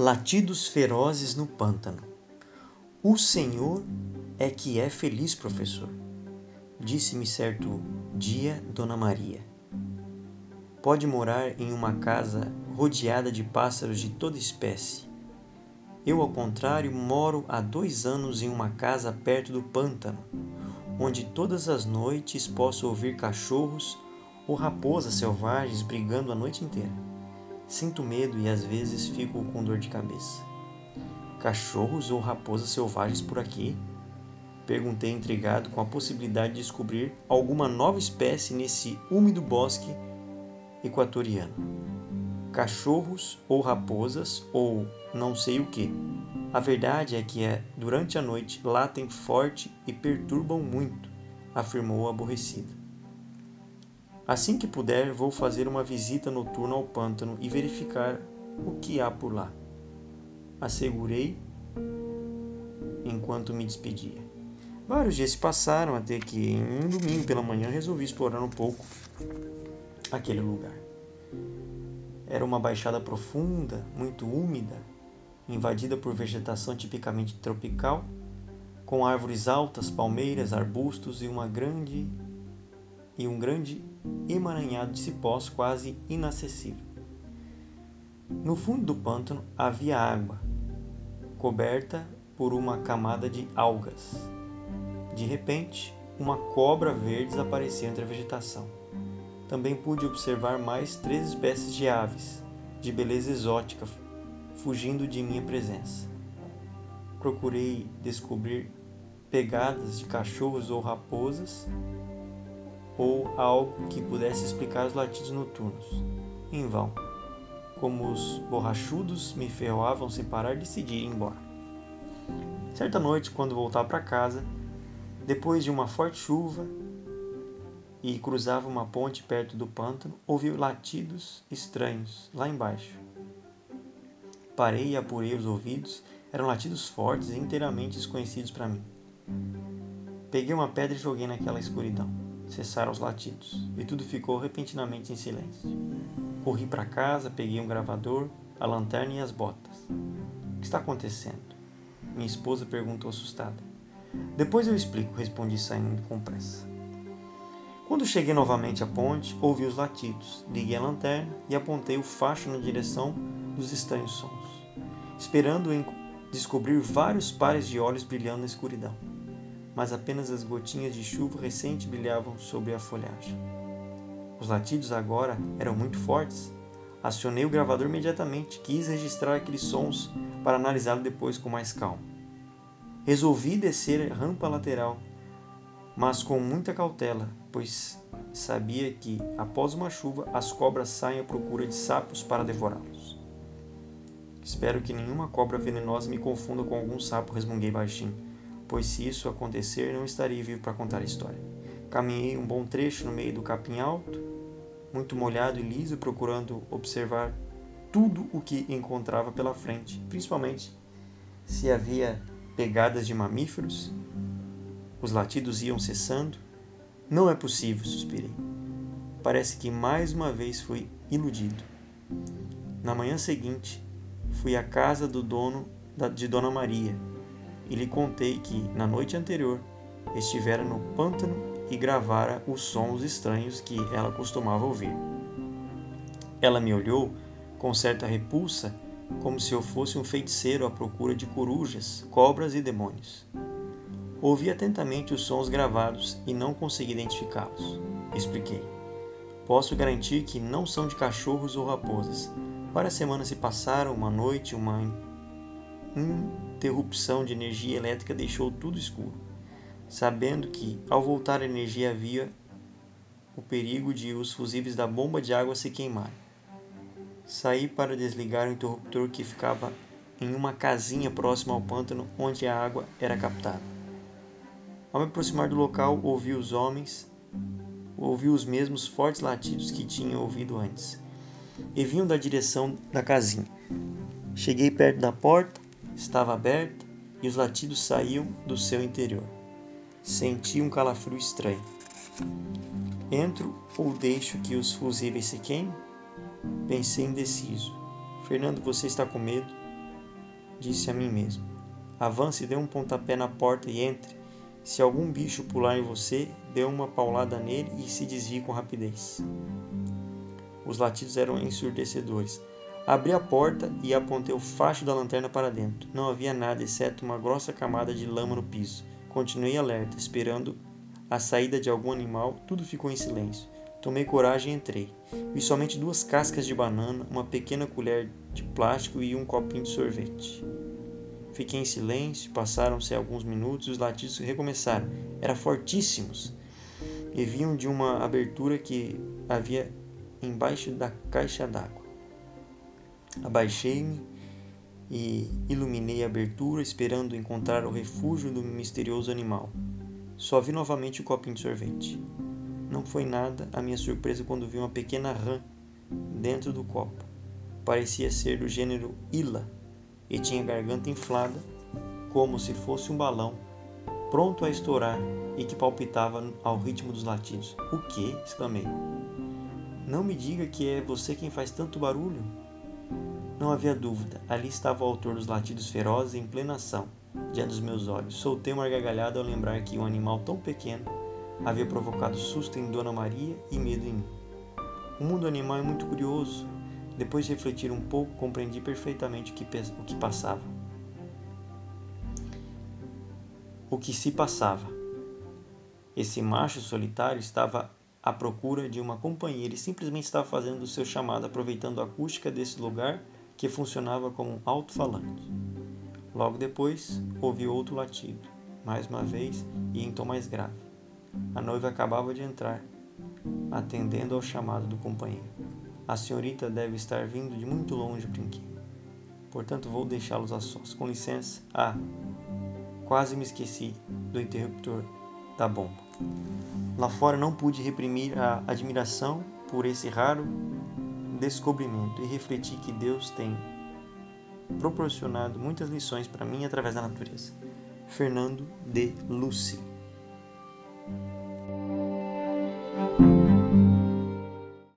Latidos ferozes no pântano. O Senhor é que é feliz, professor, disse-me certo dia Dona Maria. Pode morar em uma casa rodeada de pássaros de toda espécie. Eu, ao contrário, moro há dois anos em uma casa perto do pântano, onde todas as noites posso ouvir cachorros ou raposas selvagens brigando a noite inteira. Sinto medo e às vezes fico com dor de cabeça. Cachorros ou raposas selvagens por aqui? Perguntei intrigado com a possibilidade de descobrir alguma nova espécie nesse úmido bosque equatoriano. Cachorros ou raposas ou não sei o que. A verdade é que é, durante a noite latem forte e perturbam muito, afirmou aborrecida. Assim que puder, vou fazer uma visita noturna ao pântano e verificar o que há por lá. Assegurei enquanto me despedia. Vários dias se passaram até que, em um domingo pela manhã, resolvi explorar um pouco aquele lugar. Era uma baixada profunda, muito úmida, invadida por vegetação tipicamente tropical, com árvores altas, palmeiras, arbustos e uma grande e um grande emaranhado de cipós quase inacessível. No fundo do pântano havia água, coberta por uma camada de algas. De repente, uma cobra verde desapareceu entre a vegetação. Também pude observar mais três espécies de aves, de beleza exótica, fugindo de minha presença. Procurei descobrir pegadas de cachorros ou raposas ou algo que pudesse explicar os latidos noturnos. Em vão. Como os borrachudos me ferroavam sem parar, decidi ir embora. Certa noite, quando voltava para casa, depois de uma forte chuva e cruzava uma ponte perto do pântano, ouvi latidos estranhos lá embaixo. Parei e apurei os ouvidos, eram latidos fortes e inteiramente desconhecidos para mim. Peguei uma pedra e joguei naquela escuridão cessaram os latidos e tudo ficou repentinamente em silêncio. Corri para casa, peguei um gravador, a lanterna e as botas. O que está acontecendo? Minha esposa perguntou assustada. Depois eu explico, respondi saindo com pressa. Quando cheguei novamente à ponte, ouvi os latidos, liguei a lanterna e apontei o facho na direção dos estranhos sons, esperando descobrir vários pares de olhos brilhando na escuridão mas apenas as gotinhas de chuva recente brilhavam sobre a folhagem. Os latidos agora eram muito fortes. Acionei o gravador imediatamente, quis registrar aqueles sons para analisá-lo depois com mais calma. Resolvi descer a rampa lateral, mas com muita cautela, pois sabia que, após uma chuva, as cobras saem à procura de sapos para devorá-los. Espero que nenhuma cobra venenosa me confunda com algum sapo, resmunguei baixinho pois se isso acontecer, não estarei vivo para contar a história. Caminhei um bom trecho no meio do capim alto, muito molhado e liso, procurando observar tudo o que encontrava pela frente, principalmente se havia pegadas de mamíferos. Os latidos iam cessando. Não é possível, suspirei. Parece que mais uma vez fui iludido. Na manhã seguinte, fui à casa do dono de Dona Maria, e lhe contei que, na noite anterior, estivera no pântano e gravara os sons estranhos que ela costumava ouvir. Ela me olhou com certa repulsa, como se eu fosse um feiticeiro à procura de corujas, cobras e demônios. Ouvi atentamente os sons gravados e não consegui identificá-los. Expliquei. Posso garantir que não são de cachorros ou raposas. Várias semanas se passaram, uma noite, uma interrupção de energia elétrica deixou tudo escuro, sabendo que, ao voltar a energia, havia o perigo de os fusíveis da bomba de água se queimarem. Saí para desligar o interruptor que ficava em uma casinha próxima ao pântano onde a água era captada. Ao me aproximar do local, ouvi os homens, ouvi os mesmos fortes latidos que tinha ouvido antes, e vinham da direção da casinha. Cheguei perto da porta estava aberta e os latidos saíam do seu interior. Senti um calafrio estranho. Entro ou deixo que os fusíveis se queimem? Pensei indeciso. Fernando, você está com medo? disse a mim mesmo. Avance, dê um pontapé na porta e entre. Se algum bicho pular em você, dê uma paulada nele e se desvie com rapidez. Os latidos eram ensurdecedores. Abri a porta e apontei o facho da lanterna para dentro. Não havia nada exceto uma grossa camada de lama no piso. Continuei alerta, esperando a saída de algum animal. Tudo ficou em silêncio. Tomei coragem e entrei. Vi somente duas cascas de banana, uma pequena colher de plástico e um copinho de sorvete. Fiquei em silêncio, passaram-se alguns minutos e os latidos recomeçaram. Eram fortíssimos e vinham de uma abertura que havia embaixo da caixa d'água. Abaixei-me e iluminei a abertura, esperando encontrar o refúgio do misterioso animal. Só vi novamente o copinho de sorvete. Não foi nada a minha surpresa quando vi uma pequena rã dentro do copo. Parecia ser do gênero Ila e tinha a garganta inflada, como se fosse um balão, pronto a estourar e que palpitava ao ritmo dos latidos. O que? exclamei. Não me diga que é você quem faz tanto barulho. Não havia dúvida, ali estava o autor dos latidos ferozes em plena ação, diante dos meus olhos. Soltei uma gargalhada ao lembrar que um animal tão pequeno havia provocado susto em Dona Maria e medo em mim. O mundo animal é muito curioso. Depois de refletir um pouco, compreendi perfeitamente o que, o que passava. O que se passava. Esse macho solitário estava à procura de uma companheira e simplesmente estava fazendo o seu chamado, aproveitando a acústica desse lugar que funcionava como um alto-falante. Logo depois, ouvi outro latido, mais uma vez e em tom mais grave. A noiva acabava de entrar, atendendo ao chamado do companheiro. A senhorita deve estar vindo de muito longe, brinquei. Portanto, vou deixá-los a sós. Com licença. Ah, quase me esqueci do interruptor da bomba. Lá fora não pude reprimir a admiração por esse raro descobrimento e refleti que Deus tem proporcionado muitas lições para mim através da natureza. Fernando de Lucy